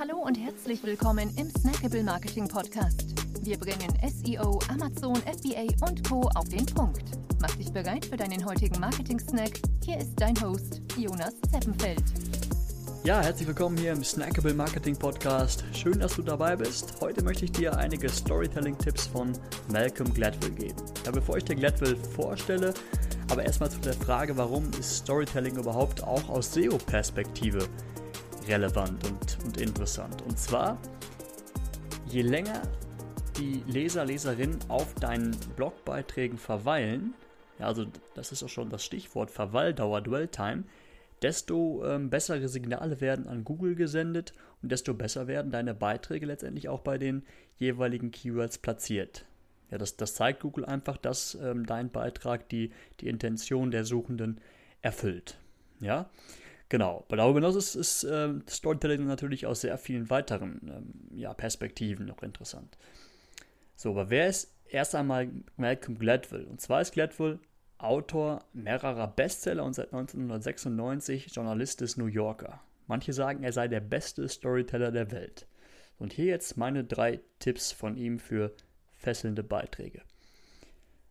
Hallo und herzlich willkommen im Snackable Marketing Podcast. Wir bringen SEO, Amazon, FBA und Co. auf den Punkt. Mach dich bereit für deinen heutigen Marketing-Snack. Hier ist dein Host, Jonas Zeppenfeld. Ja, herzlich willkommen hier im Snackable Marketing Podcast. Schön, dass du dabei bist. Heute möchte ich dir einige Storytelling-Tipps von Malcolm Gladwell geben. Ja, bevor ich dir Gladwell vorstelle, aber erstmal zu der Frage, warum ist Storytelling überhaupt auch aus SEO-Perspektive relevant und, und interessant. Und zwar, je länger die Leser, Leserinnen auf deinen Blogbeiträgen verweilen, ja, also das ist auch schon das Stichwort Verweildauer, Dwell Time, desto ähm, bessere Signale werden an Google gesendet und desto besser werden deine Beiträge letztendlich auch bei den jeweiligen Keywords platziert. Ja, das, das zeigt Google einfach, dass ähm, dein Beitrag die, die Intention der Suchenden erfüllt. Ja, genau. Aber darüber hinaus ist, ist äh, Storytelling natürlich aus sehr vielen weiteren ähm, ja, Perspektiven noch interessant. So, aber wer ist erst einmal Malcolm Gladwell? Und zwar ist Gladwell Autor mehrerer Bestseller und seit 1996 Journalist des New Yorker. Manche sagen, er sei der beste Storyteller der Welt. Und hier jetzt meine drei Tipps von ihm für fesselnde Beiträge.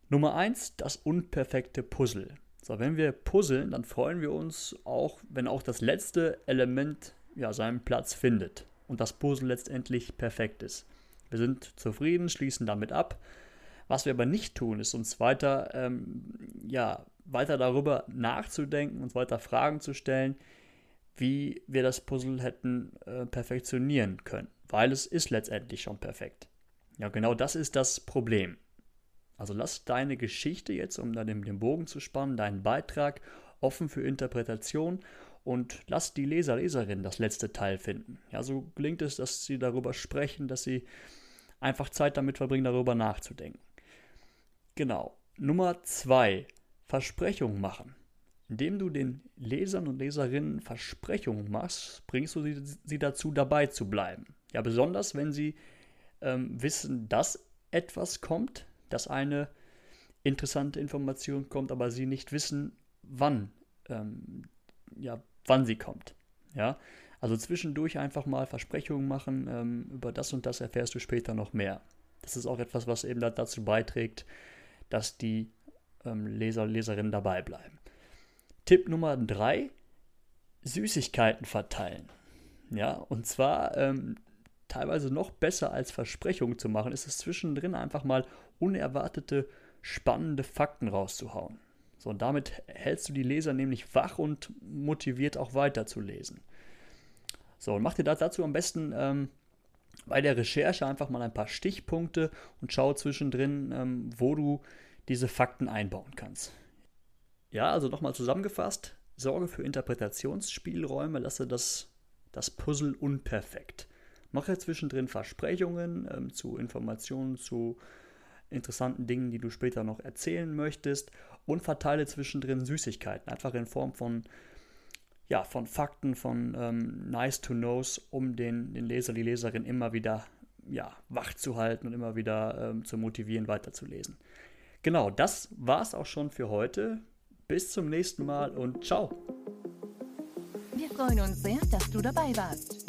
Nummer 1, das unperfekte Puzzle. So, wenn wir puzzeln, dann freuen wir uns auch, wenn auch das letzte Element ja, seinen Platz findet und das Puzzle letztendlich perfekt ist. Wir sind zufrieden, schließen damit ab. Was wir aber nicht tun, ist uns weiter, ähm, ja, weiter darüber nachzudenken, uns weiter Fragen zu stellen, wie wir das Puzzle hätten äh, perfektionieren können, weil es ist letztendlich schon perfekt. Ja, genau das ist das Problem. Also lass deine Geschichte jetzt, um dann den Bogen zu spannen, deinen Beitrag offen für Interpretation und lass die Leser, Leserinnen das letzte Teil finden. Ja, so gelingt es, dass sie darüber sprechen, dass sie einfach Zeit damit verbringen, darüber nachzudenken. Genau. Nummer zwei, Versprechungen machen. Indem du den Lesern und Leserinnen Versprechungen machst, bringst du sie, sie dazu, dabei zu bleiben. Ja, besonders wenn sie ähm, wissen, dass etwas kommt, dass eine interessante Information kommt, aber sie nicht wissen, wann, ähm, ja, wann sie kommt. Ja, also zwischendurch einfach mal Versprechungen machen, ähm, über das und das erfährst du später noch mehr. Das ist auch etwas, was eben dazu beiträgt, dass die ähm, Leser, Leserinnen dabei bleiben. Tipp Nummer drei: Süßigkeiten verteilen. Ja, und zwar ähm, teilweise noch besser als Versprechungen zu machen, ist es zwischendrin einfach mal unerwartete, spannende Fakten rauszuhauen. So, und damit hältst du die Leser nämlich wach und motiviert auch weiterzulesen. So, und mach dir dazu am besten ähm, bei der Recherche einfach mal ein paar Stichpunkte und schau zwischendrin, ähm, wo du diese Fakten einbauen kannst. Ja, also nochmal zusammengefasst, sorge für Interpretationsspielräume, lasse das, das Puzzle unperfekt. Mache zwischendrin Versprechungen ähm, zu Informationen, zu interessanten Dingen, die du später noch erzählen möchtest und verteile zwischendrin Süßigkeiten, einfach in Form von, ja, von Fakten, von ähm, Nice to Knows, um den, den Leser, die Leserin immer wieder ja, wach zu halten und immer wieder ähm, zu motivieren, weiterzulesen. Genau, das war es auch schon für heute. Bis zum nächsten Mal und ciao. Wir freuen uns sehr, dass du dabei warst.